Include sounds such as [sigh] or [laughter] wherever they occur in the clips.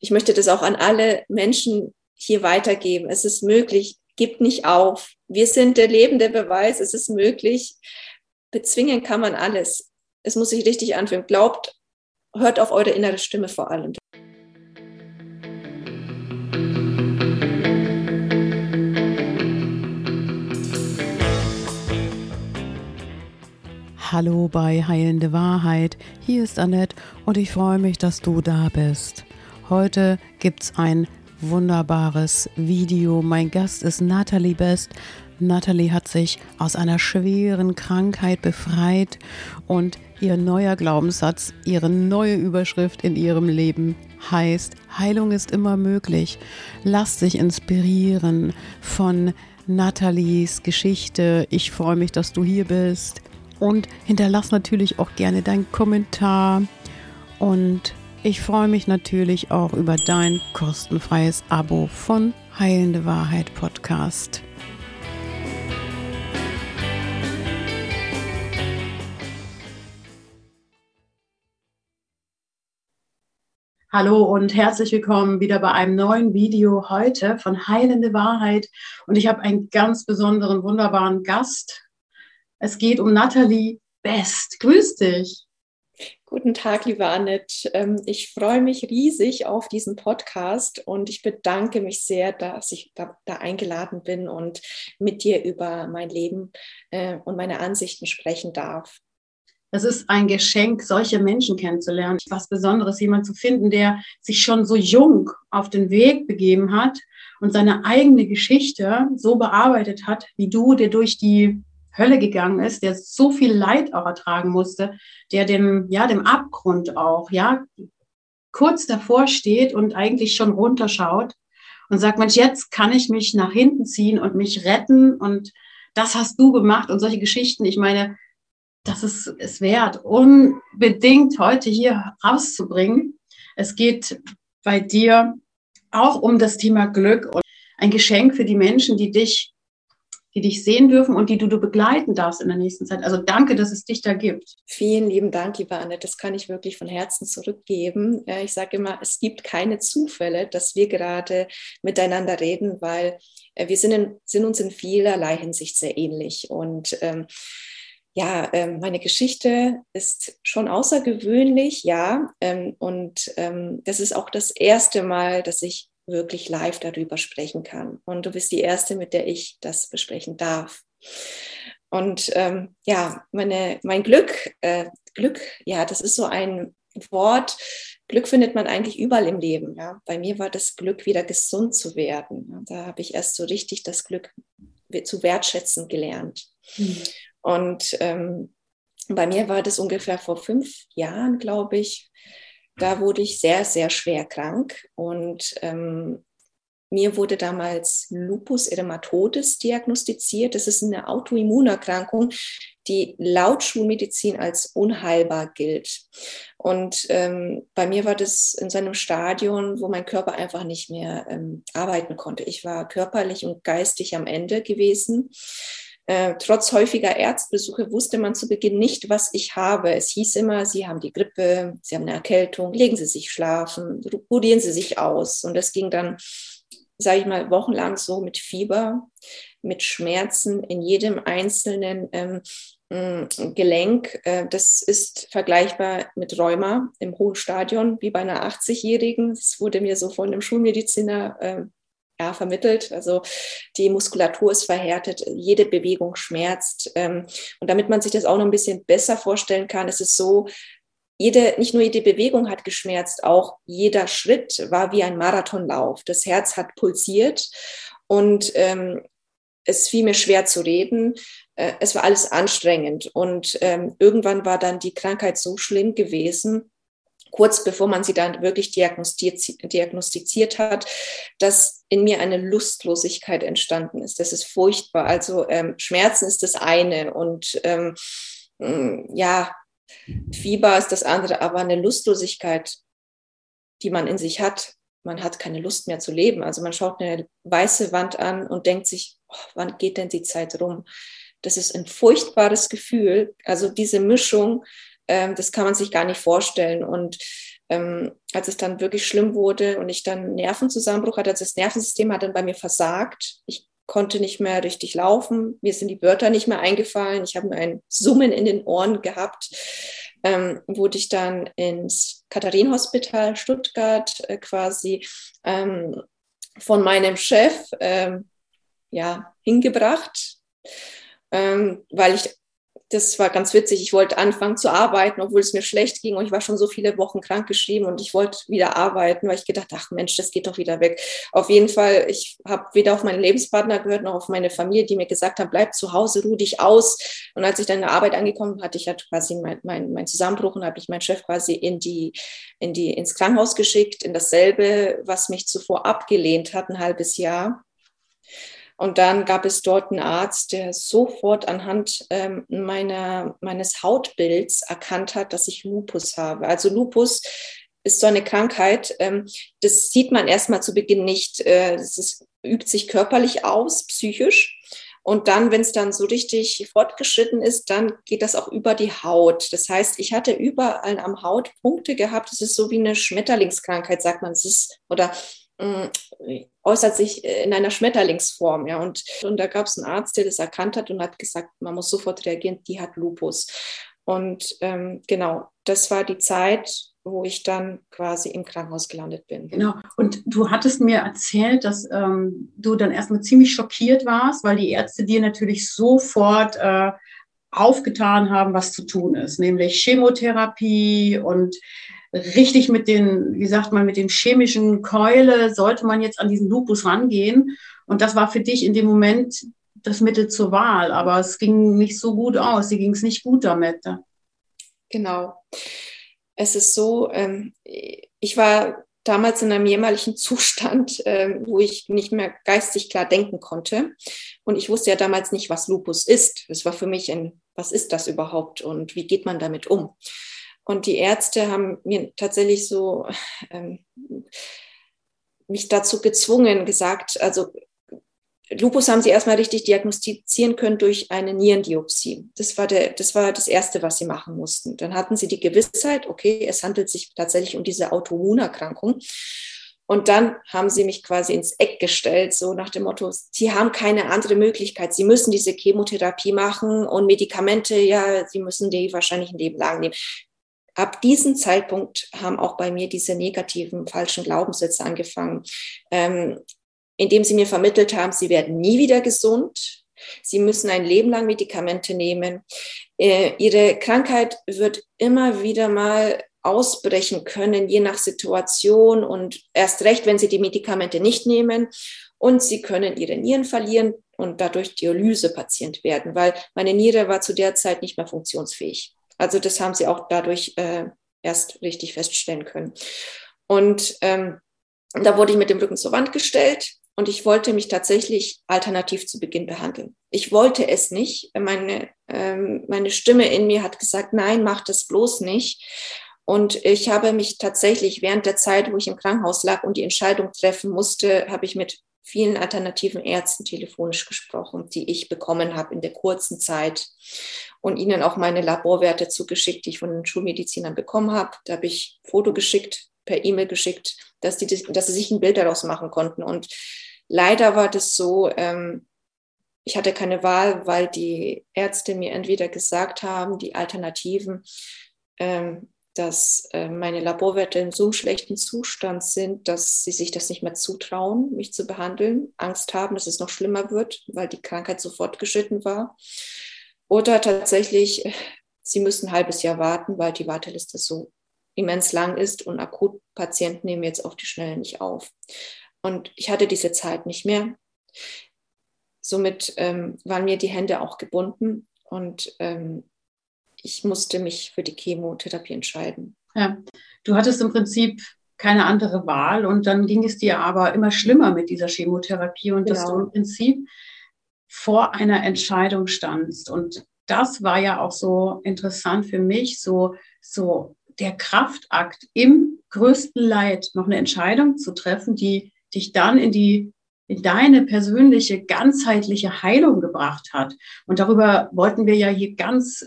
ich möchte das auch an alle Menschen hier weitergeben. Es ist möglich, gibt nicht auf. Wir sind der lebende Beweis, es ist möglich. Bezwingen kann man alles. Es muss sich richtig anfühlen. Glaubt, hört auf eure innere Stimme vor allem. Hallo bei Heilende Wahrheit. Hier ist Annette und ich freue mich, dass du da bist. Heute gibt es ein wunderbares Video. Mein Gast ist Natalie Best. Natalie hat sich aus einer schweren Krankheit befreit und ihr neuer Glaubenssatz, ihre neue Überschrift in ihrem Leben heißt, Heilung ist immer möglich. Lass dich inspirieren von Nathalies Geschichte. Ich freue mich, dass du hier bist und hinterlass natürlich auch gerne deinen Kommentar und ich freue mich natürlich auch über dein kostenfreies Abo von Heilende Wahrheit Podcast. Hallo und herzlich willkommen wieder bei einem neuen Video heute von Heilende Wahrheit. Und ich habe einen ganz besonderen, wunderbaren Gast es geht um Nathalie Best. Grüß dich. Guten Tag, liebe Annette. Ähm, ich freue mich riesig auf diesen Podcast und ich bedanke mich sehr, dass ich da, eingeladen bin und mit dir über mein Leben äh, und meine Ansichten sprechen darf. Es ist ein Geschenk, solche Menschen kennenzulernen. Was Besonderes, jemand zu finden, der sich schon so jung auf den Weg begeben hat und seine eigene Geschichte so bearbeitet hat, wie du, der durch die Hölle gegangen ist, der so viel Leid auch ertragen musste, der dem, ja, dem Abgrund auch, ja, kurz davor steht und eigentlich schon runterschaut und sagt, Mensch, jetzt kann ich mich nach hinten ziehen und mich retten und das hast du gemacht und solche Geschichten. Ich meine, das ist es wert, unbedingt heute hier rauszubringen. Es geht bei dir auch um das Thema Glück und ein Geschenk für die Menschen, die dich die dich sehen dürfen und die du, du begleiten darfst in der nächsten Zeit. Also danke, dass es dich da gibt. Vielen lieben Dank, liebe Anne. Das kann ich wirklich von Herzen zurückgeben. Ich sage immer, es gibt keine Zufälle, dass wir gerade miteinander reden, weil äh, wir sind, in, sind uns in vielerlei Hinsicht sehr ähnlich. Und ähm, ja, ähm, meine Geschichte ist schon außergewöhnlich, ja. Ähm, und ähm, das ist auch das erste Mal, dass ich wirklich live darüber sprechen kann. Und du bist die Erste, mit der ich das besprechen darf. Und ähm, ja, meine, mein Glück, äh, Glück, ja, das ist so ein Wort. Glück findet man eigentlich überall im Leben. Ja. Bei mir war das Glück, wieder gesund zu werden. Da habe ich erst so richtig das Glück zu wertschätzen gelernt. Mhm. Und ähm, bei mir war das ungefähr vor fünf Jahren, glaube ich, da wurde ich sehr, sehr schwer krank und ähm, mir wurde damals Lupus erythematodes diagnostiziert. Das ist eine Autoimmunerkrankung, die laut Schulmedizin als unheilbar gilt. Und ähm, bei mir war das in so einem Stadion, wo mein Körper einfach nicht mehr ähm, arbeiten konnte. Ich war körperlich und geistig am Ende gewesen. Äh, trotz häufiger Ärztbesuche wusste man zu Beginn nicht, was ich habe. Es hieß immer, Sie haben die Grippe, Sie haben eine Erkältung, legen Sie sich schlafen, rudieren Sie sich aus. Und das ging dann, sage ich mal, wochenlang so mit Fieber, mit Schmerzen in jedem einzelnen ähm, mm, Gelenk. Äh, das ist vergleichbar mit Rheuma im hohen Stadion, wie bei einer 80-Jährigen. Das wurde mir so von einem Schulmediziner ja, vermittelt. Also die Muskulatur ist verhärtet, jede Bewegung schmerzt. Ähm, und damit man sich das auch noch ein bisschen besser vorstellen kann, ist es so, jede, nicht nur jede Bewegung hat geschmerzt, auch jeder Schritt war wie ein Marathonlauf. Das Herz hat pulsiert und ähm, es fiel mir schwer zu reden. Äh, es war alles anstrengend. Und ähm, irgendwann war dann die Krankheit so schlimm gewesen, kurz bevor man sie dann wirklich diagnostiziert, diagnostiziert hat, dass in mir eine Lustlosigkeit entstanden ist. Das ist furchtbar. Also ähm, Schmerzen ist das eine und ähm, mm, ja, Fieber ist das andere, aber eine Lustlosigkeit, die man in sich hat, man hat keine Lust mehr zu leben. Also man schaut eine weiße Wand an und denkt sich, oh, wann geht denn die Zeit rum? Das ist ein furchtbares Gefühl. Also diese Mischung ähm, das kann man sich gar nicht vorstellen. Und ähm, als es dann wirklich schlimm wurde und ich dann Nervenzusammenbruch hatte, also das Nervensystem hat dann bei mir versagt. Ich konnte nicht mehr richtig laufen, mir sind die Wörter nicht mehr eingefallen, ich habe nur ein Summen in den Ohren gehabt. Ähm, wurde ich dann ins Katharinenhospital Stuttgart äh, quasi ähm, von meinem Chef ähm, ja, hingebracht, ähm, weil ich das war ganz witzig. Ich wollte anfangen zu arbeiten, obwohl es mir schlecht ging und ich war schon so viele Wochen krank geschrieben und ich wollte wieder arbeiten, weil ich gedacht, ach Mensch, das geht doch wieder weg. Auf jeden Fall, ich habe weder auf meinen Lebenspartner gehört noch auf meine Familie, die mir gesagt haben, bleib zu Hause, ruh dich aus. Und als ich dann in der Arbeit angekommen hatte, ich hatte quasi mein, mein, mein Zusammenbruch und habe ich meinen Chef quasi in die, in die, ins Krankenhaus geschickt, in dasselbe, was mich zuvor abgelehnt hat, ein halbes Jahr. Und dann gab es dort einen Arzt, der sofort anhand ähm, meiner, meines Hautbilds erkannt hat, dass ich Lupus habe. Also Lupus ist so eine Krankheit, ähm, das sieht man erstmal zu Beginn nicht. Äh, übt sich körperlich aus, psychisch. Und dann, wenn es dann so richtig fortgeschritten ist, dann geht das auch über die Haut. Das heißt, ich hatte überall am Haut Punkte gehabt. Das ist so wie eine Schmetterlingskrankheit, sagt man. Es ist, oder äußert sich in einer Schmetterlingsform. Ja. Und, und da gab es einen Arzt, der das erkannt hat und hat gesagt, man muss sofort reagieren, die hat Lupus. Und ähm, genau, das war die Zeit, wo ich dann quasi im Krankenhaus gelandet bin. Genau. Und du hattest mir erzählt, dass ähm, du dann erstmal ziemlich schockiert warst, weil die Ärzte dir natürlich sofort äh, aufgetan haben, was zu tun ist, nämlich Chemotherapie und richtig mit den, wie sagt man, mit den chemischen Keule sollte man jetzt an diesen Lupus rangehen. Und das war für dich in dem Moment das Mittel zur Wahl, aber es ging nicht so gut aus. Sie ging es nicht gut damit. Genau. Es ist so, ähm, ich war damals in einem jämmerlichen [laughs] Zustand, ähm, wo ich nicht mehr geistig klar denken konnte. Und ich wusste ja damals nicht, was Lupus ist. Es war für mich ein, was ist das überhaupt und wie geht man damit um? Und die Ärzte haben mir tatsächlich so ähm, mich dazu gezwungen, gesagt, also Lupus haben sie erstmal richtig diagnostizieren können durch eine Nierendiopsie. Das war, der, das war das Erste, was sie machen mussten. Dann hatten sie die Gewissheit, okay, es handelt sich tatsächlich um diese Autoimmunerkrankung. Und dann haben sie mich quasi ins Eck gestellt, so nach dem Motto, sie haben keine andere Möglichkeit. Sie müssen diese Chemotherapie machen und Medikamente, ja, sie müssen die wahrscheinlich ein Leben lang nehmen ab diesem Zeitpunkt haben auch bei mir diese negativen, falschen Glaubenssätze angefangen, ähm, indem sie mir vermittelt haben, sie werden nie wieder gesund, sie müssen ein Leben lang Medikamente nehmen, äh, ihre Krankheit wird immer wieder mal ausbrechen können, je nach Situation und erst recht, wenn sie die Medikamente nicht nehmen. Und sie können ihre Nieren verlieren und dadurch Dialysepatient werden, weil meine Niere war zu der Zeit nicht mehr funktionsfähig. Also das haben sie auch dadurch äh, erst richtig feststellen können. Und ähm, da wurde ich mit dem Rücken zur Wand gestellt und ich wollte mich tatsächlich alternativ zu Beginn behandeln. Ich wollte es nicht. Meine, ähm, meine Stimme in mir hat gesagt, nein, mach das bloß nicht. Und ich habe mich tatsächlich während der Zeit, wo ich im Krankenhaus lag und die Entscheidung treffen musste, habe ich mit vielen alternativen Ärzten telefonisch gesprochen, die ich bekommen habe in der kurzen Zeit und ihnen auch meine Laborwerte zugeschickt, die ich von den Schulmedizinern bekommen habe. Da habe ich Foto geschickt, per E-Mail geschickt, dass, die, dass sie sich ein Bild daraus machen konnten. Und leider war das so, ähm, ich hatte keine Wahl, weil die Ärzte mir entweder gesagt haben, die Alternativen, ähm, dass äh, meine Laborwerte in so schlechten Zustand sind, dass sie sich das nicht mehr zutrauen, mich zu behandeln, Angst haben, dass es noch schlimmer wird, weil die Krankheit so fortgeschritten war. Oder tatsächlich, sie müssen ein halbes Jahr warten, weil die Warteliste so immens lang ist und Akutpatienten nehmen jetzt auf die Schnelle nicht auf. Und ich hatte diese Zeit nicht mehr. Somit ähm, waren mir die Hände auch gebunden und ähm, ich musste mich für die Chemotherapie entscheiden. Ja, du hattest im Prinzip keine andere Wahl und dann ging es dir aber immer schlimmer mit dieser Chemotherapie und genau. dass du im Prinzip vor einer Entscheidung standst. Und das war ja auch so interessant für mich, so, so der Kraftakt im größten Leid noch eine Entscheidung zu treffen, die dich dann in die in deine persönliche ganzheitliche Heilung gebracht hat. Und darüber wollten wir ja hier ganz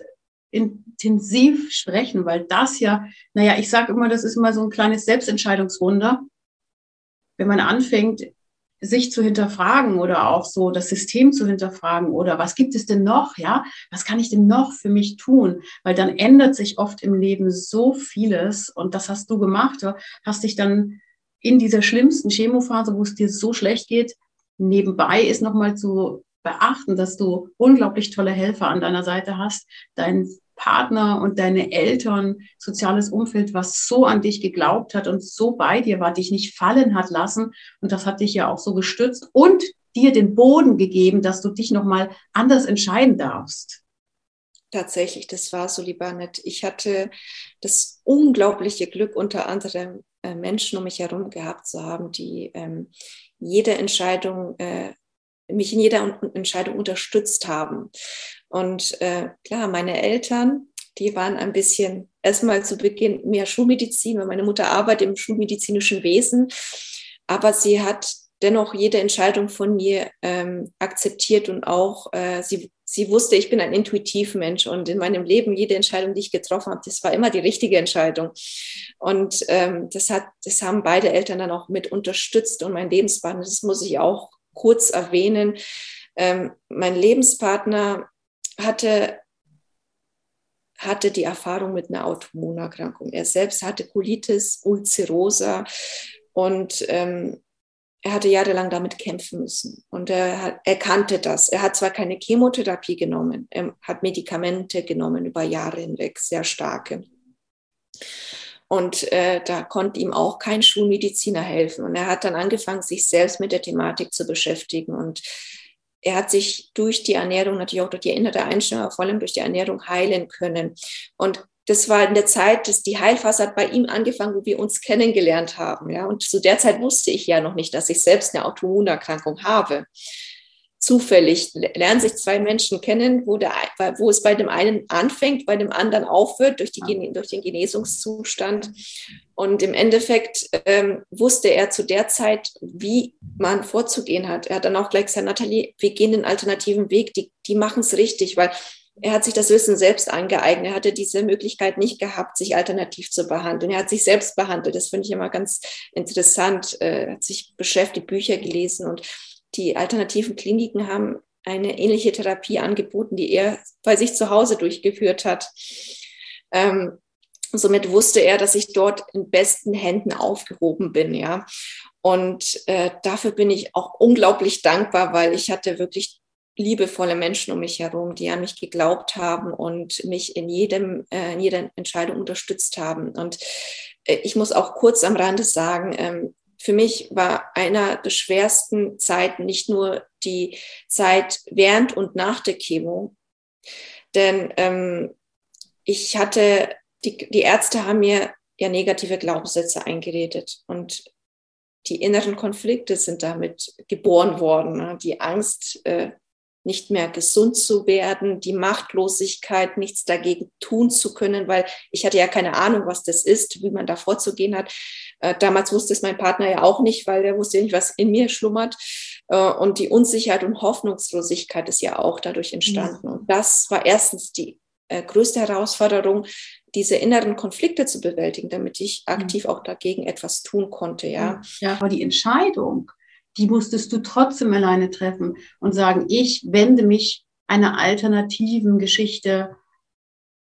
intensiv sprechen, weil das ja, naja, ich sage immer, das ist immer so ein kleines Selbstentscheidungswunder. Wenn man anfängt, sich zu hinterfragen oder auch so das System zu hinterfragen oder was gibt es denn noch, ja? Was kann ich denn noch für mich tun? Weil dann ändert sich oft im Leben so vieles und das hast du gemacht. Hast dich dann in dieser schlimmsten Chemophase, wo es dir so schlecht geht, nebenbei ist nochmal zu beachten, dass du unglaublich tolle Helfer an deiner Seite hast, dein Partner und deine Eltern, soziales Umfeld, was so an dich geglaubt hat und so bei dir war, dich nicht fallen hat lassen. Und das hat dich ja auch so gestützt und dir den Boden gegeben, dass du dich nochmal anders entscheiden darfst. Tatsächlich, das war so, lieber Annette. Ich hatte das unglaubliche Glück, unter anderem äh, Menschen um mich herum gehabt zu haben, die ähm, jede Entscheidung äh, mich in jeder Entscheidung unterstützt haben. Und äh, klar, meine Eltern, die waren ein bisschen erstmal zu Beginn mehr Schulmedizin, weil meine Mutter arbeitet im schulmedizinischen Wesen, aber sie hat dennoch jede Entscheidung von mir ähm, akzeptiert und auch äh, sie, sie wusste, ich bin ein intuitiv Mensch und in meinem Leben jede Entscheidung, die ich getroffen habe, das war immer die richtige Entscheidung. Und ähm, das hat, das haben beide Eltern dann auch mit unterstützt und mein Lebenspartner, das muss ich auch kurz erwähnen. Ähm, mein Lebenspartner hatte, hatte die Erfahrung mit einer Autoimmunerkrankung. Er selbst hatte Colitis ulcerosa und ähm, er hatte jahrelang damit kämpfen müssen und er, er kannte das. Er hat zwar keine Chemotherapie genommen, er hat Medikamente genommen über Jahre hinweg, sehr starke. Und äh, da konnte ihm auch kein Schulmediziner helfen. Und er hat dann angefangen, sich selbst mit der Thematik zu beschäftigen. Und er hat sich durch die Ernährung, natürlich auch durch die innere Einstellung, vor allem durch die Ernährung heilen können. Und das war in der Zeit, dass die Heilphase hat bei ihm angefangen, wo wir uns kennengelernt haben. Ja? Und zu der Zeit wusste ich ja noch nicht, dass ich selbst eine Autoimmunerkrankung habe zufällig lernen sich zwei Menschen kennen, wo, der, wo es bei dem einen anfängt, bei dem anderen aufhört durch, die, durch den Genesungszustand. Und im Endeffekt ähm, wusste er zu der Zeit, wie man vorzugehen hat. Er hat dann auch gleich gesagt, Nathalie, wir gehen den alternativen Weg, die, die machen es richtig, weil er hat sich das Wissen selbst angeeignet. Er hatte diese Möglichkeit nicht gehabt, sich alternativ zu behandeln. Er hat sich selbst behandelt. Das finde ich immer ganz interessant. Er hat sich beschäftigt, Bücher gelesen und die alternativen Kliniken haben eine ähnliche Therapie angeboten, die er bei sich zu Hause durchgeführt hat. Ähm, somit wusste er, dass ich dort in besten Händen aufgehoben bin, ja. Und äh, dafür bin ich auch unglaublich dankbar, weil ich hatte wirklich liebevolle Menschen um mich herum, die an mich geglaubt haben und mich in jedem, äh, in jeder Entscheidung unterstützt haben. Und äh, ich muss auch kurz am Rande sagen, ähm, für mich war einer der schwersten Zeiten nicht nur die Zeit während und nach der Chemo, denn ähm, ich hatte, die, die Ärzte haben mir ja negative Glaubenssätze eingeredet und die inneren Konflikte sind damit geboren worden. Ne? Die Angst, äh, nicht mehr gesund zu werden, die Machtlosigkeit, nichts dagegen tun zu können, weil ich hatte ja keine Ahnung, was das ist, wie man da vorzugehen hat. Äh, damals wusste es mein Partner ja auch nicht, weil er wusste ja nicht, was in mir schlummert. Äh, und die Unsicherheit und Hoffnungslosigkeit ist ja auch dadurch entstanden. Mhm. Und das war erstens die äh, größte Herausforderung, diese inneren Konflikte zu bewältigen, damit ich mhm. aktiv auch dagegen etwas tun konnte, ja. Ja, aber die Entscheidung, die musstest du trotzdem alleine treffen und sagen, ich wende mich einer alternativen Geschichte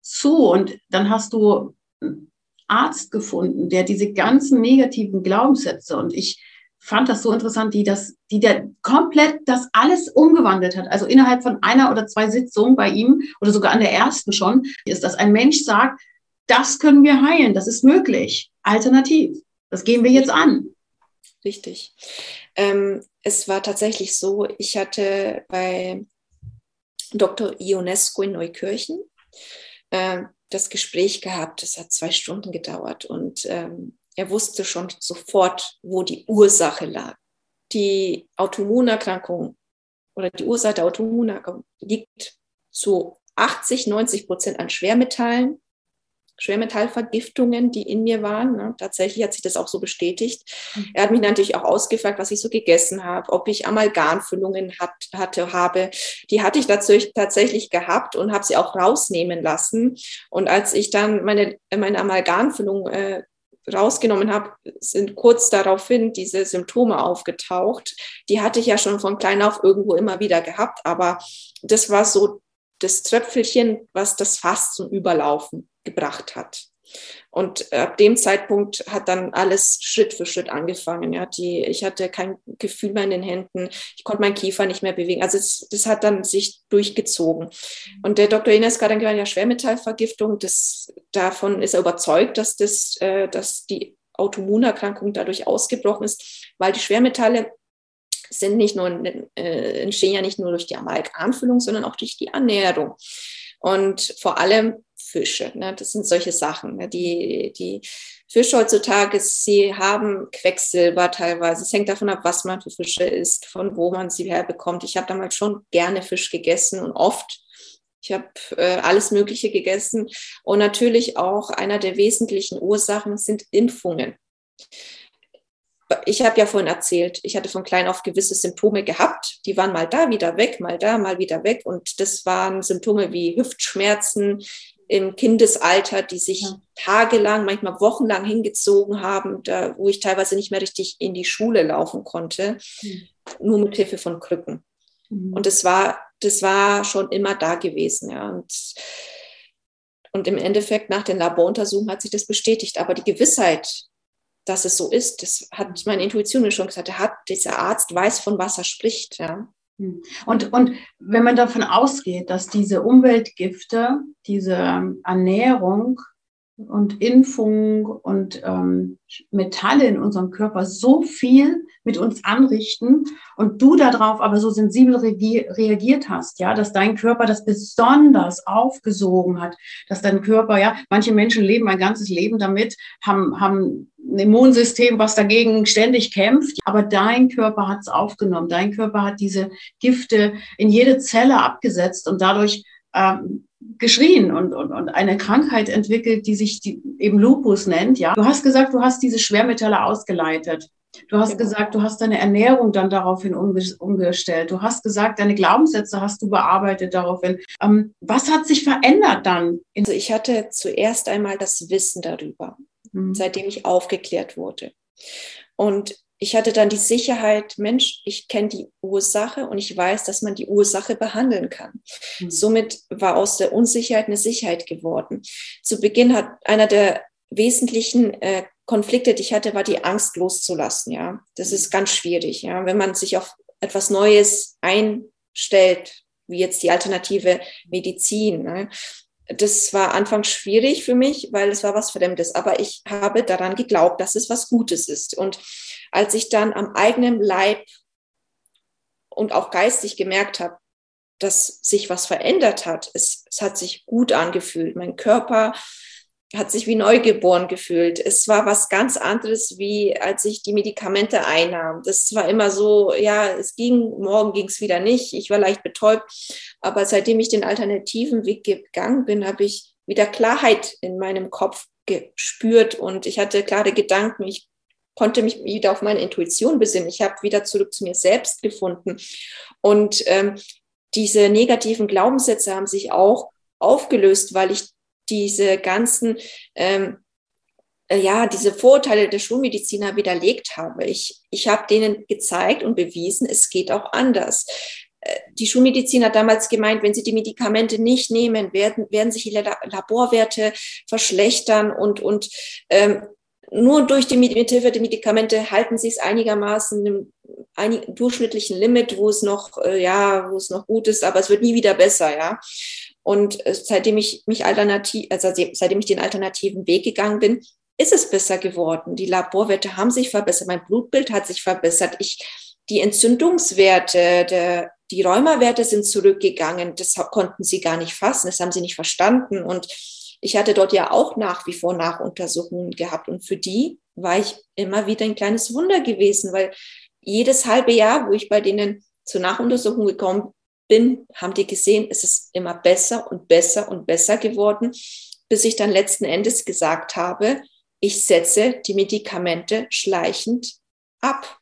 zu. Und dann hast du einen Arzt gefunden, der diese ganzen negativen Glaubenssätze und ich fand das so interessant, die das, die der komplett das alles umgewandelt hat. Also innerhalb von einer oder zwei Sitzungen bei ihm oder sogar an der ersten schon, ist, dass ein Mensch sagt, das können wir heilen, das ist möglich, alternativ. Das gehen wir jetzt an. Richtig. Ähm, es war tatsächlich so, ich hatte bei Dr. Ionesco in Neukirchen äh, das Gespräch gehabt. Es hat zwei Stunden gedauert und ähm, er wusste schon sofort, wo die Ursache lag. Die Autoimmunerkrankung oder die Ursache der Autoimmunerkrankung liegt zu 80, 90 Prozent an Schwermetallen Schwermetallvergiftungen, die in mir waren. Ne? Tatsächlich hat sich das auch so bestätigt. Mhm. Er hat mich natürlich auch ausgefragt, was ich so gegessen habe, ob ich Amalgamfüllungen hat, hatte, habe. Die hatte ich tatsächlich gehabt und habe sie auch rausnehmen lassen. Und als ich dann meine, meine Amalgamfüllung äh, rausgenommen habe, sind kurz daraufhin diese Symptome aufgetaucht. Die hatte ich ja schon von klein auf irgendwo immer wieder gehabt, aber das war so das Tröpfelchen, was das Fass zum Überlaufen gebracht hat. Und ab dem Zeitpunkt hat dann alles Schritt für Schritt angefangen. Ja, die, ich hatte kein Gefühl mehr in den Händen, ich konnte meinen Kiefer nicht mehr bewegen. Also es, das hat dann sich durchgezogen. Und der Dr. Ines hat dann gesagt, ja, Schwermetallvergiftung, das, davon ist er überzeugt, dass, das, äh, dass die Autoimmunerkrankung dadurch ausgebrochen ist, weil die Schwermetalle sind nicht nur, äh, entstehen ja nicht nur durch die Amalgamfüllung, sondern auch durch die Ernährung. Und vor allem Fische. Ne? Das sind solche Sachen. Ne? Die, die Fische heutzutage, sie haben Quecksilber teilweise. Es hängt davon ab, was man für Fische isst, von wo man sie herbekommt. Ich habe damals schon gerne Fisch gegessen und oft. Ich habe äh, alles Mögliche gegessen. Und natürlich auch einer der wesentlichen Ursachen sind Impfungen ich habe ja vorhin erzählt, ich hatte von klein auf gewisse Symptome gehabt. Die waren mal da, wieder weg, mal da, mal wieder weg. Und das waren Symptome wie Hüftschmerzen im Kindesalter, die sich ja. tagelang, manchmal wochenlang hingezogen haben, da, wo ich teilweise nicht mehr richtig in die Schule laufen konnte, mhm. nur mit Hilfe von Krücken. Mhm. Und das war, das war schon immer da gewesen. Ja. Und, und im Endeffekt nach den Laboruntersuchungen hat sich das bestätigt. Aber die Gewissheit, dass es so ist. Das hat meine Intuition mir schon gesagt. Hat, dieser Arzt weiß, von was er spricht. Ja. Hm. Und, und wenn man davon ausgeht, dass diese Umweltgifte, diese Ernährung und Impfung und ähm, Metalle in unserem Körper so viel mit uns anrichten und du darauf aber so sensibel reagiert hast, ja, dass dein Körper das besonders aufgesogen hat, dass dein Körper, ja, manche Menschen leben ein ganzes Leben damit, haben, haben ein Immunsystem, was dagegen ständig kämpft, aber dein Körper hat es aufgenommen, dein Körper hat diese Gifte in jede Zelle abgesetzt und dadurch ähm, geschrien und, und, und eine Krankheit entwickelt, die sich die, eben Lupus nennt. Ja, du hast gesagt, du hast diese Schwermetalle ausgeleitet. Du hast genau. gesagt, du hast deine Ernährung dann daraufhin umgestellt. Du hast gesagt, deine Glaubenssätze hast du bearbeitet daraufhin. Ähm, was hat sich verändert dann? Also ich hatte zuerst einmal das Wissen darüber, mhm. seitdem ich aufgeklärt wurde. Und ich hatte dann die Sicherheit, Mensch, ich kenne die Ursache und ich weiß, dass man die Ursache behandeln kann. Mhm. Somit war aus der Unsicherheit eine Sicherheit geworden. Zu Beginn hat einer der wesentlichen äh, Konflikte, die ich hatte, war die Angst loszulassen. Ja, das ist ganz schwierig. Ja, wenn man sich auf etwas Neues einstellt, wie jetzt die alternative Medizin. Ne? Das war anfangs schwierig für mich, weil es war was Fremdes. Aber ich habe daran geglaubt, dass es was Gutes ist. Und als ich dann am eigenen Leib und auch geistig gemerkt habe, dass sich was verändert hat, es, es hat sich gut angefühlt. Mein Körper hat sich wie neugeboren gefühlt. Es war was ganz anderes, wie als ich die Medikamente einnahm. Das war immer so, ja, es ging, morgen ging es wieder nicht. Ich war leicht betäubt. Aber seitdem ich den alternativen Weg gegangen bin, habe ich wieder Klarheit in meinem Kopf gespürt und ich hatte klare Gedanken. Ich konnte mich wieder auf meine Intuition besinnen. Ich habe wieder zurück zu mir selbst gefunden. Und ähm, diese negativen Glaubenssätze haben sich auch aufgelöst, weil ich diese ganzen, ähm, äh, ja, diese Vorurteile der Schulmediziner widerlegt habe. Ich, ich habe denen gezeigt und bewiesen, es geht auch anders. Äh, die Schulmedizin hat damals gemeint, wenn sie die Medikamente nicht nehmen, werden, werden sich die Laborwerte verschlechtern und, und ähm, nur durch die Mithilfe der Medikamente halten sie es einigermaßen im einig, durchschnittlichen Limit, wo es noch, äh, ja, wo es noch gut ist, aber es wird nie wieder besser, ja. Und äh, seitdem ich mich alternativ, also seitdem ich den alternativen Weg gegangen bin, ist es besser geworden. Die Laborwerte haben sich verbessert, mein Blutbild hat sich verbessert. Ich, die Entzündungswerte, der, die Rheumawerte sind zurückgegangen. Das konnten sie gar nicht fassen, das haben sie nicht verstanden. Und ich hatte dort ja auch nach wie vor Nachuntersuchungen gehabt. Und für die war ich immer wieder ein kleines Wunder gewesen, weil jedes halbe Jahr, wo ich bei denen zur Nachuntersuchung gekommen bin, haben die gesehen, es ist immer besser und besser und besser geworden. bis ich dann letzten Endes gesagt habe, ich setze die Medikamente schleichend ab.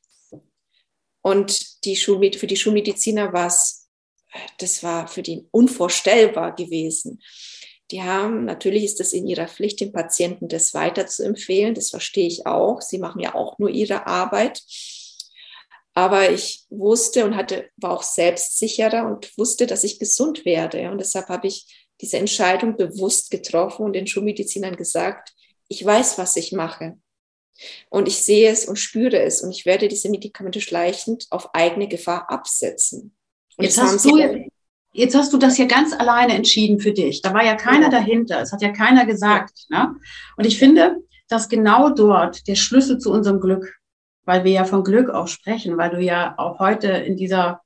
Und die Schulmed für die Schulmediziner war es, das war für die unvorstellbar gewesen. Die haben, natürlich ist es in ihrer Pflicht, den Patienten das weiter zu empfehlen. Das verstehe ich auch. Sie machen ja auch nur ihre Arbeit. Aber ich wusste und hatte, war auch selbstsicherer und wusste, dass ich gesund werde. Und deshalb habe ich diese Entscheidung bewusst getroffen und den Schulmedizinern gesagt, ich weiß, was ich mache. Und ich sehe es und spüre es und ich werde diese Medikamente schleichend auf eigene Gefahr absetzen. Und jetzt hast, du, jetzt hast du das ja ganz alleine entschieden für dich. Da war ja keiner dahinter. Es hat ja keiner gesagt. Ne? Und ich finde, dass genau dort der Schlüssel zu unserem Glück, weil wir ja von Glück auch sprechen, weil du ja auch heute in dieser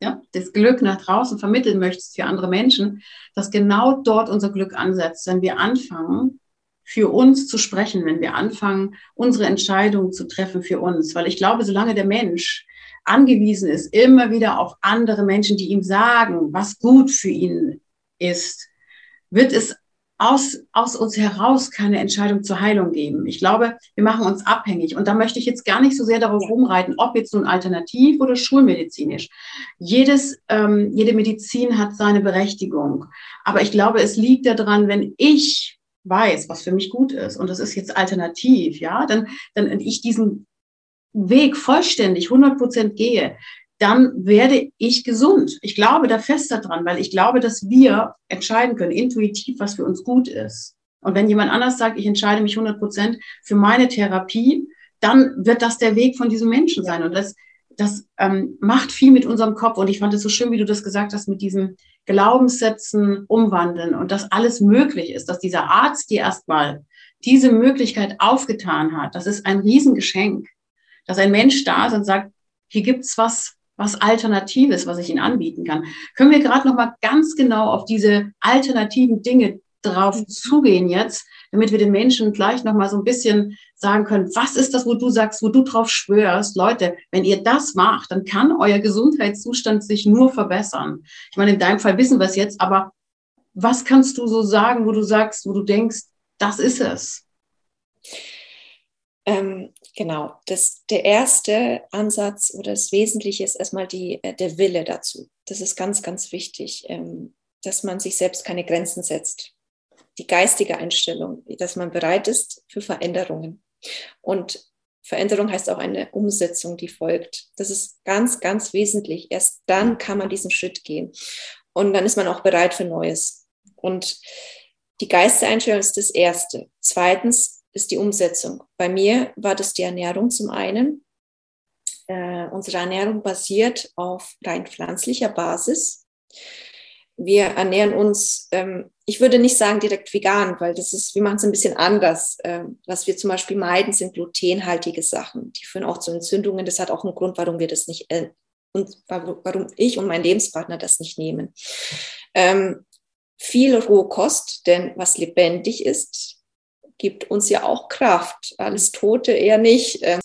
ja, das Glück nach draußen vermitteln möchtest für andere Menschen, dass genau dort unser Glück ansetzt, wenn wir anfangen, für uns zu sprechen, wenn wir anfangen, unsere Entscheidungen zu treffen für uns. Weil ich glaube, solange der Mensch angewiesen ist, immer wieder auf andere Menschen, die ihm sagen, was gut für ihn ist, wird es aus, aus uns heraus keine Entscheidung zur Heilung geben. Ich glaube, wir machen uns abhängig. Und da möchte ich jetzt gar nicht so sehr darauf rumreiten, ob jetzt nun alternativ oder schulmedizinisch. Jedes, ähm, jede Medizin hat seine Berechtigung. Aber ich glaube, es liegt daran, wenn ich weiß, was für mich gut ist und das ist jetzt alternativ, ja, dann, dann ich diesen Weg vollständig 100 Prozent gehe, dann werde ich gesund. Ich glaube da fest daran, weil ich glaube, dass wir entscheiden können, intuitiv, was für uns gut ist. Und wenn jemand anders sagt, ich entscheide mich 100 Prozent für meine Therapie, dann wird das der Weg von diesem Menschen sein. Und das, das ähm, macht viel mit unserem Kopf. Und ich fand es so schön, wie du das gesagt hast, mit diesem Glaubenssätzen umwandeln und dass alles möglich ist, dass dieser Arzt dir erstmal diese Möglichkeit aufgetan hat. Das ist ein Riesengeschenk, dass ein Mensch da ist und sagt, hier gibt's was, was Alternatives, was ich Ihnen anbieten kann. Können wir gerade noch mal ganz genau auf diese alternativen Dinge drauf zugehen jetzt, damit wir den Menschen gleich noch mal so ein bisschen sagen können, was ist das, wo du sagst, wo du drauf schwörst, Leute, wenn ihr das macht, dann kann euer Gesundheitszustand sich nur verbessern. Ich meine, in deinem Fall wissen wir es jetzt, aber was kannst du so sagen, wo du sagst, wo du denkst, das ist es? Ähm, genau, das, der erste Ansatz oder das Wesentliche ist erstmal die, äh, der Wille dazu. Das ist ganz, ganz wichtig, ähm, dass man sich selbst keine Grenzen setzt die geistige Einstellung, dass man bereit ist für Veränderungen. Und Veränderung heißt auch eine Umsetzung, die folgt. Das ist ganz, ganz wesentlich. Erst dann kann man diesen Schritt gehen. Und dann ist man auch bereit für Neues. Und die Geisteseinstellung ist das Erste. Zweitens ist die Umsetzung. Bei mir war das die Ernährung zum einen. Äh, unsere Ernährung basiert auf rein pflanzlicher Basis wir ernähren uns, ähm, ich würde nicht sagen direkt vegan, weil das ist, wir machen es ein bisschen anders. Ähm, was wir zum Beispiel meiden, sind glutenhaltige Sachen. Die führen auch zu Entzündungen. Das hat auch einen Grund, warum wir das nicht, äh, und warum ich und mein Lebenspartner das nicht nehmen. Ähm, viel Rohkost, denn was lebendig ist, gibt uns ja auch Kraft. Alles Tote eher nicht. Ähm,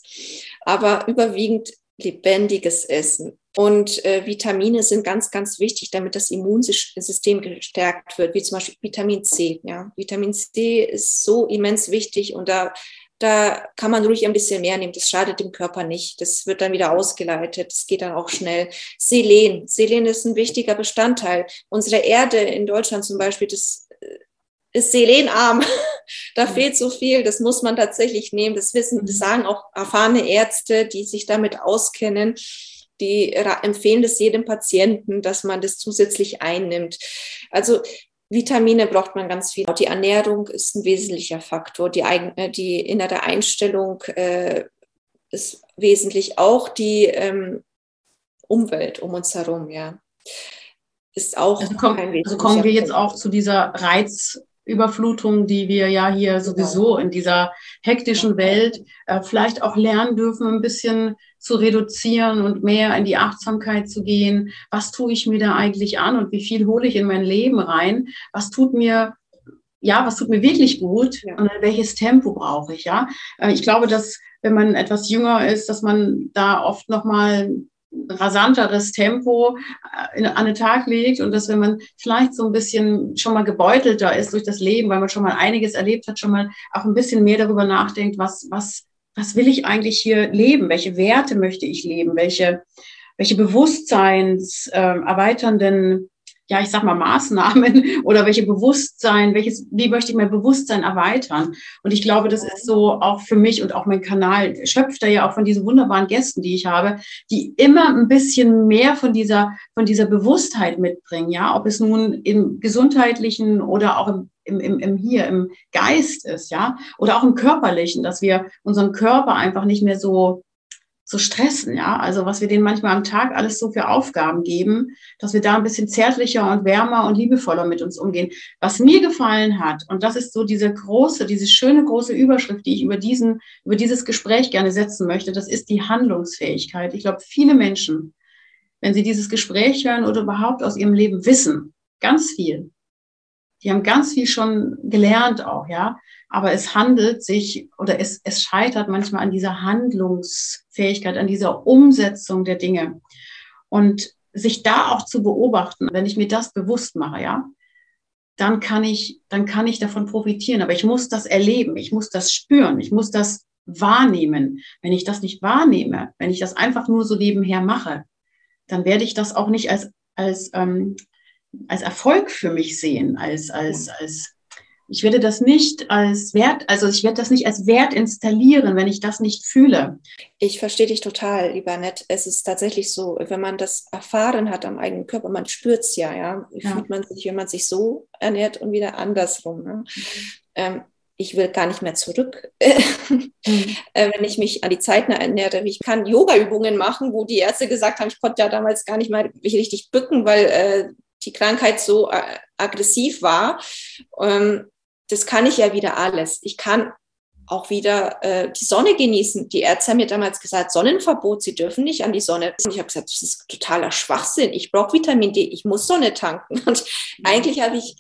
aber überwiegend lebendiges Essen. Und äh, Vitamine sind ganz, ganz wichtig, damit das Immunsystem gestärkt wird, wie zum Beispiel Vitamin C. Ja. Vitamin C ist so immens wichtig und da, da kann man ruhig ein bisschen mehr nehmen. Das schadet dem Körper nicht. Das wird dann wieder ausgeleitet. Das geht dann auch schnell. Selen. Selen ist ein wichtiger Bestandteil. Unsere Erde in Deutschland zum Beispiel, das ist selenarm. [laughs] da fehlt so viel. Das muss man tatsächlich nehmen. Das wissen, das sagen auch erfahrene Ärzte, die sich damit auskennen die empfehlen das jedem Patienten, dass man das zusätzlich einnimmt. Also Vitamine braucht man ganz viel. Die Ernährung ist ein wesentlicher Faktor. Die, eigene, die innere Einstellung äh, ist wesentlich. Auch die ähm, Umwelt um uns herum, ja. Ist auch also, komm, also kommen wir jetzt auch zu dieser Reizüberflutung, die wir ja hier genau. sowieso in dieser hektischen Welt äh, vielleicht auch lernen dürfen, ein bisschen zu reduzieren und mehr in die Achtsamkeit zu gehen. Was tue ich mir da eigentlich an und wie viel hole ich in mein Leben rein? Was tut mir ja, was tut mir wirklich gut ja. und welches Tempo brauche ich, ja? Äh, ich glaube, dass wenn man etwas jünger ist, dass man da oft noch mal rasanteres Tempo äh, an den Tag legt und dass wenn man vielleicht so ein bisschen schon mal gebeutelter ist durch das Leben, weil man schon mal einiges erlebt hat, schon mal auch ein bisschen mehr darüber nachdenkt, was, was, was will ich eigentlich hier leben? Welche Werte möchte ich leben? Welche, welche Bewusstseins äh, erweiternden ja, ich sag mal, Maßnahmen [laughs] oder welche Bewusstsein, welches, wie möchte ich mein Bewusstsein erweitern? Und ich glaube, das ist so auch für mich und auch mein Kanal schöpft da ja auch von diesen wunderbaren Gästen, die ich habe, die immer ein bisschen mehr von dieser, von dieser Bewusstheit mitbringen, ja, ob es nun im gesundheitlichen oder auch im im, im, im hier, im Geist ist, ja, oder auch im körperlichen, dass wir unseren Körper einfach nicht mehr so zu stressen, ja. Also was wir denen manchmal am Tag alles so für Aufgaben geben, dass wir da ein bisschen zärtlicher und wärmer und liebevoller mit uns umgehen. Was mir gefallen hat, und das ist so diese große, diese schöne große Überschrift, die ich über diesen, über dieses Gespräch gerne setzen möchte, das ist die Handlungsfähigkeit. Ich glaube, viele Menschen, wenn sie dieses Gespräch hören oder überhaupt aus ihrem Leben wissen, ganz viel. Die haben ganz viel schon gelernt auch, ja. Aber es handelt sich oder es, es scheitert manchmal an dieser Handlungsfähigkeit, an dieser Umsetzung der Dinge. Und sich da auch zu beobachten, wenn ich mir das bewusst mache, ja, dann kann ich, dann kann ich davon profitieren. Aber ich muss das erleben, ich muss das spüren, ich muss das wahrnehmen. Wenn ich das nicht wahrnehme, wenn ich das einfach nur so nebenher mache, dann werde ich das auch nicht als, als, ähm, als Erfolg für mich sehen, als, als, als ich werde das nicht als Wert, also ich werde das nicht als Wert installieren, wenn ich das nicht fühle. Ich verstehe dich total, lieber Nett. Es ist tatsächlich so, wenn man das erfahren hat am eigenen Körper, man spürt es ja, ja. Wie ja. fühlt man sich, wenn man sich so ernährt und wieder andersrum. Ne? Mhm. Ähm, ich will gar nicht mehr zurück, [laughs] mhm. äh, wenn ich mich an die Zeiten erinnere. Ich kann Yoga-Übungen machen, wo die Ärzte gesagt haben, ich konnte ja damals gar nicht mal richtig bücken, weil äh, die Krankheit so äh, aggressiv war. Ähm, das kann ich ja wieder alles. Ich kann auch wieder äh, die Sonne genießen. Die Ärzte haben mir damals gesagt, Sonnenverbot, sie dürfen nicht an die Sonne. Und ich habe gesagt, das ist totaler Schwachsinn. Ich brauche Vitamin D, ich muss Sonne tanken. Und mhm. eigentlich habe ich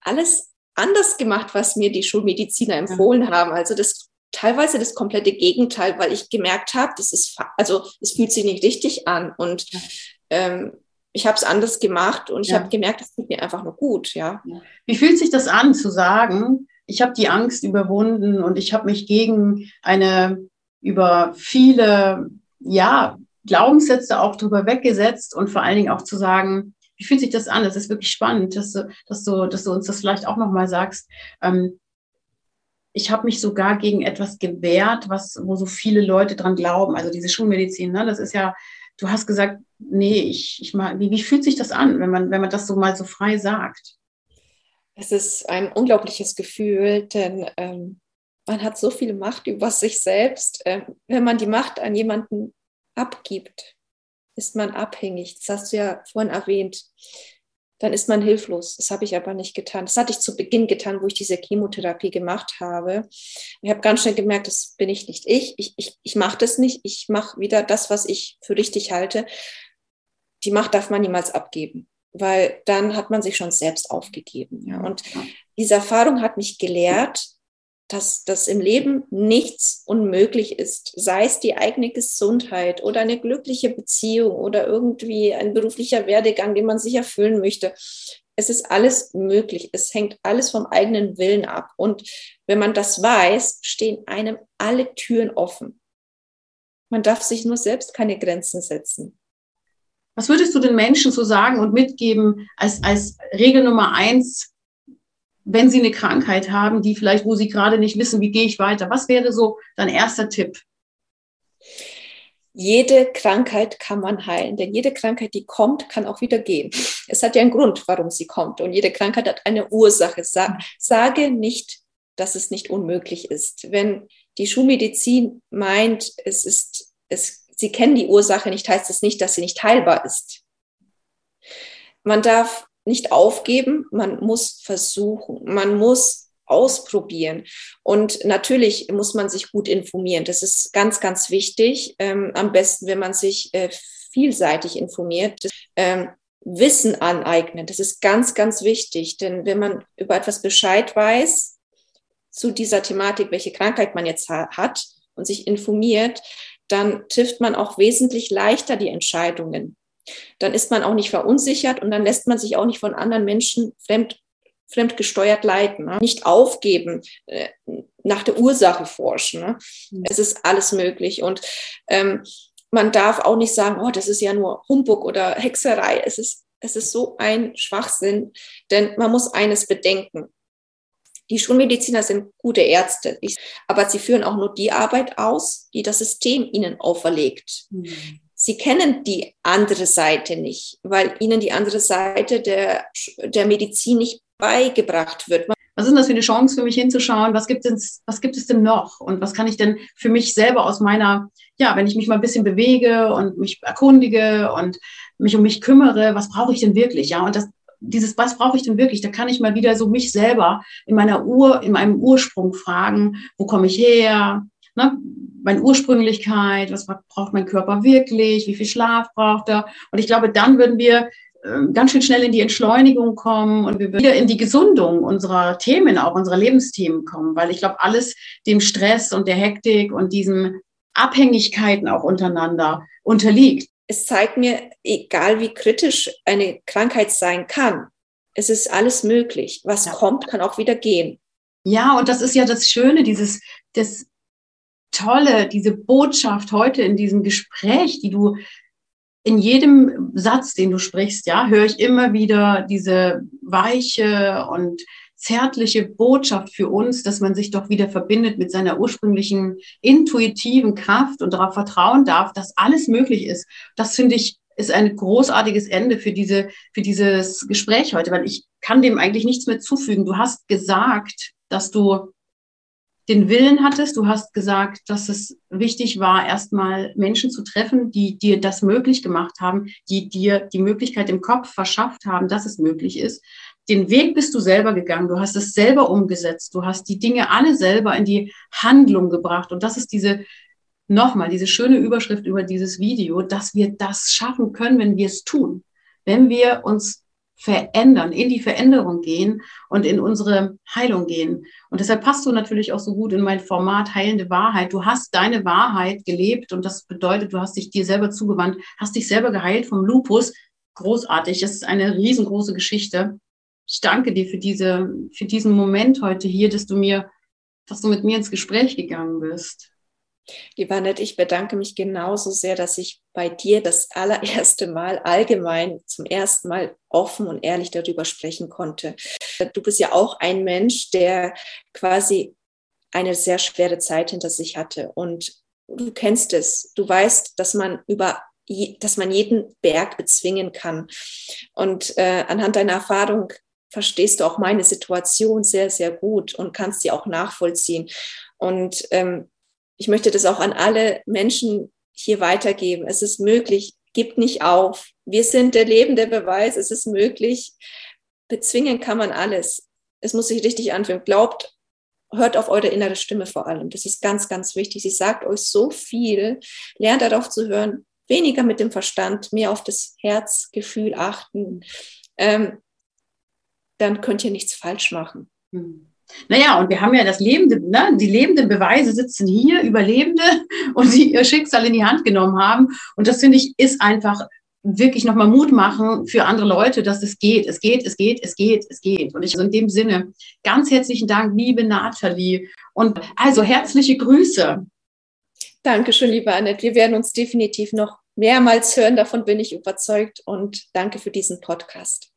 alles anders gemacht, was mir die Schulmediziner empfohlen haben. Also das teilweise das komplette Gegenteil, weil ich gemerkt habe, das ist, also es fühlt sich nicht richtig an. Und ähm, ich habe es anders gemacht und ich ja. habe gemerkt, es tut mir einfach nur gut, ja. Wie fühlt sich das an zu sagen, ich habe die Angst überwunden und ich habe mich gegen eine über viele ja, Glaubenssätze auch drüber weggesetzt und vor allen Dingen auch zu sagen, wie fühlt sich das an? Das ist wirklich spannend, dass du, dass du, dass du uns das vielleicht auch nochmal sagst. Ähm, ich habe mich sogar gegen etwas gewehrt, was, wo so viele Leute dran glauben. Also diese Schulmedizin, ne? das ist ja du hast gesagt, nee, ich, ich mal, wie, wie fühlt sich das an, wenn man, wenn man das so mal so frei sagt? Es ist ein unglaubliches Gefühl, denn ähm, man hat so viel Macht über sich selbst. Ähm, wenn man die Macht an jemanden abgibt, ist man abhängig. Das hast du ja vorhin erwähnt dann ist man hilflos. Das habe ich aber nicht getan. Das hatte ich zu Beginn getan, wo ich diese Chemotherapie gemacht habe. Ich habe ganz schnell gemerkt, das bin ich nicht ich. Ich, ich, ich mache das nicht. Ich mache wieder das, was ich für richtig halte. Die Macht darf man niemals abgeben, weil dann hat man sich schon selbst aufgegeben. Ja. Und diese Erfahrung hat mich gelehrt, dass das im Leben nichts unmöglich ist, sei es die eigene Gesundheit oder eine glückliche Beziehung oder irgendwie ein beruflicher Werdegang, den man sich erfüllen möchte. Es ist alles möglich. Es hängt alles vom eigenen Willen ab. Und wenn man das weiß, stehen einem alle Türen offen. Man darf sich nur selbst keine Grenzen setzen. Was würdest du den Menschen so sagen und mitgeben als, als Regel Nummer eins wenn sie eine Krankheit haben, die vielleicht, wo sie gerade nicht wissen, wie gehe ich weiter? Was wäre so dein erster Tipp? Jede Krankheit kann man heilen, denn jede Krankheit, die kommt, kann auch wieder gehen. Es hat ja einen Grund, warum sie kommt. Und jede Krankheit hat eine Ursache. Sage nicht, dass es nicht unmöglich ist. Wenn die Schulmedizin meint, es ist, es, sie kennen die Ursache nicht, heißt es nicht, dass sie nicht heilbar ist. Man darf nicht aufgeben, man muss versuchen, man muss ausprobieren. Und natürlich muss man sich gut informieren. Das ist ganz, ganz wichtig. Ähm, am besten, wenn man sich äh, vielseitig informiert. Ähm, Wissen aneignen, das ist ganz, ganz wichtig. Denn wenn man über etwas Bescheid weiß, zu dieser Thematik, welche Krankheit man jetzt ha hat und sich informiert, dann trifft man auch wesentlich leichter die Entscheidungen. Dann ist man auch nicht verunsichert und dann lässt man sich auch nicht von anderen Menschen fremd, fremdgesteuert leiten. Ne? Nicht aufgeben, äh, nach der Ursache forschen. Ne? Mhm. Es ist alles möglich. Und ähm, man darf auch nicht sagen, oh, das ist ja nur Humbug oder Hexerei. Es ist, es ist so ein Schwachsinn, denn man muss eines bedenken. Die Schulmediziner sind gute Ärzte, aber sie führen auch nur die Arbeit aus, die das System ihnen auferlegt. Mhm. Sie kennen die andere Seite nicht, weil ihnen die andere Seite der, der Medizin nicht beigebracht wird. Was ist denn das für eine Chance für mich hinzuschauen? Was gibt es, was gibt es denn noch? Und was kann ich denn für mich selber aus meiner, ja, wenn ich mich mal ein bisschen bewege und mich erkundige und mich um mich kümmere, was brauche ich denn wirklich? Ja, und das, dieses, was brauche ich denn wirklich? Da kann ich mal wieder so mich selber in meiner Ur, in meinem Ursprung fragen, wo komme ich her? Ne? Meine Ursprünglichkeit, was braucht mein Körper wirklich? Wie viel Schlaf braucht er? Und ich glaube, dann würden wir ähm, ganz schön schnell in die Entschleunigung kommen und wir wieder in die Gesundung unserer Themen, auch unserer Lebensthemen kommen, weil ich glaube, alles dem Stress und der Hektik und diesen Abhängigkeiten auch untereinander unterliegt es zeigt mir, egal wie kritisch eine Krankheit sein kann, es ist alles möglich. Was ja. kommt, kann auch wieder gehen. Ja, und das ist ja das Schöne, dieses, das Tolle, diese Botschaft heute in diesem Gespräch, die du in jedem Satz, den du sprichst, ja, höre ich immer wieder diese weiche und zärtliche Botschaft für uns, dass man sich doch wieder verbindet mit seiner ursprünglichen intuitiven Kraft und darauf vertrauen darf, dass alles möglich ist. Das finde ich ist ein großartiges Ende für diese, für dieses Gespräch heute, weil ich kann dem eigentlich nichts mehr zufügen. Du hast gesagt, dass du den Willen hattest. Du hast gesagt, dass es wichtig war, erstmal Menschen zu treffen, die dir das möglich gemacht haben, die dir die Möglichkeit im Kopf verschafft haben, dass es möglich ist den Weg bist du selber gegangen, du hast es selber umgesetzt, du hast die Dinge alle selber in die Handlung gebracht. Und das ist diese, nochmal, diese schöne Überschrift über dieses Video, dass wir das schaffen können, wenn wir es tun. Wenn wir uns verändern, in die Veränderung gehen und in unsere Heilung gehen. Und deshalb passt du natürlich auch so gut in mein Format Heilende Wahrheit. Du hast deine Wahrheit gelebt und das bedeutet, du hast dich dir selber zugewandt, hast dich selber geheilt vom Lupus. Großartig, das ist eine riesengroße Geschichte ich danke dir für diese, für diesen Moment heute hier, dass du mir, dass du mit mir ins Gespräch gegangen bist. Lieber Annette, ich bedanke mich genauso sehr, dass ich bei dir das [laughs] allererste Mal allgemein zum ersten Mal offen und ehrlich darüber sprechen konnte. Du bist ja auch ein Mensch, der quasi eine sehr schwere Zeit hinter sich hatte und du kennst es. Du weißt, dass man über dass man jeden Berg bezwingen kann. Und äh, anhand deiner Erfahrung verstehst du auch meine Situation sehr, sehr gut und kannst sie auch nachvollziehen. Und ähm, ich möchte das auch an alle Menschen hier weitergeben. Es ist möglich, gib nicht auf. Wir sind der lebende Beweis, es ist möglich. Bezwingen kann man alles. Es muss sich richtig anfühlen. Glaubt, hört auf eure innere Stimme vor allem. Das ist ganz, ganz wichtig. Sie sagt euch so viel. Lernt darauf zu hören, weniger mit dem Verstand, mehr auf das Herzgefühl achten. Ähm, dann könnt ihr nichts falsch machen. Hm. Naja, und wir haben ja das lebende, ne, die lebenden Beweise sitzen hier, Überlebende, [laughs] und die ihr Schicksal in die Hand genommen haben. Und das finde ich ist einfach wirklich nochmal Mut machen für andere Leute, dass es geht, es geht, es geht, es geht, es geht. Und ich also in dem Sinne ganz herzlichen Dank, liebe Nathalie. Und also herzliche Grüße. Dankeschön, liebe Annette. Wir werden uns definitiv noch mehrmals hören, davon bin ich überzeugt. Und danke für diesen Podcast.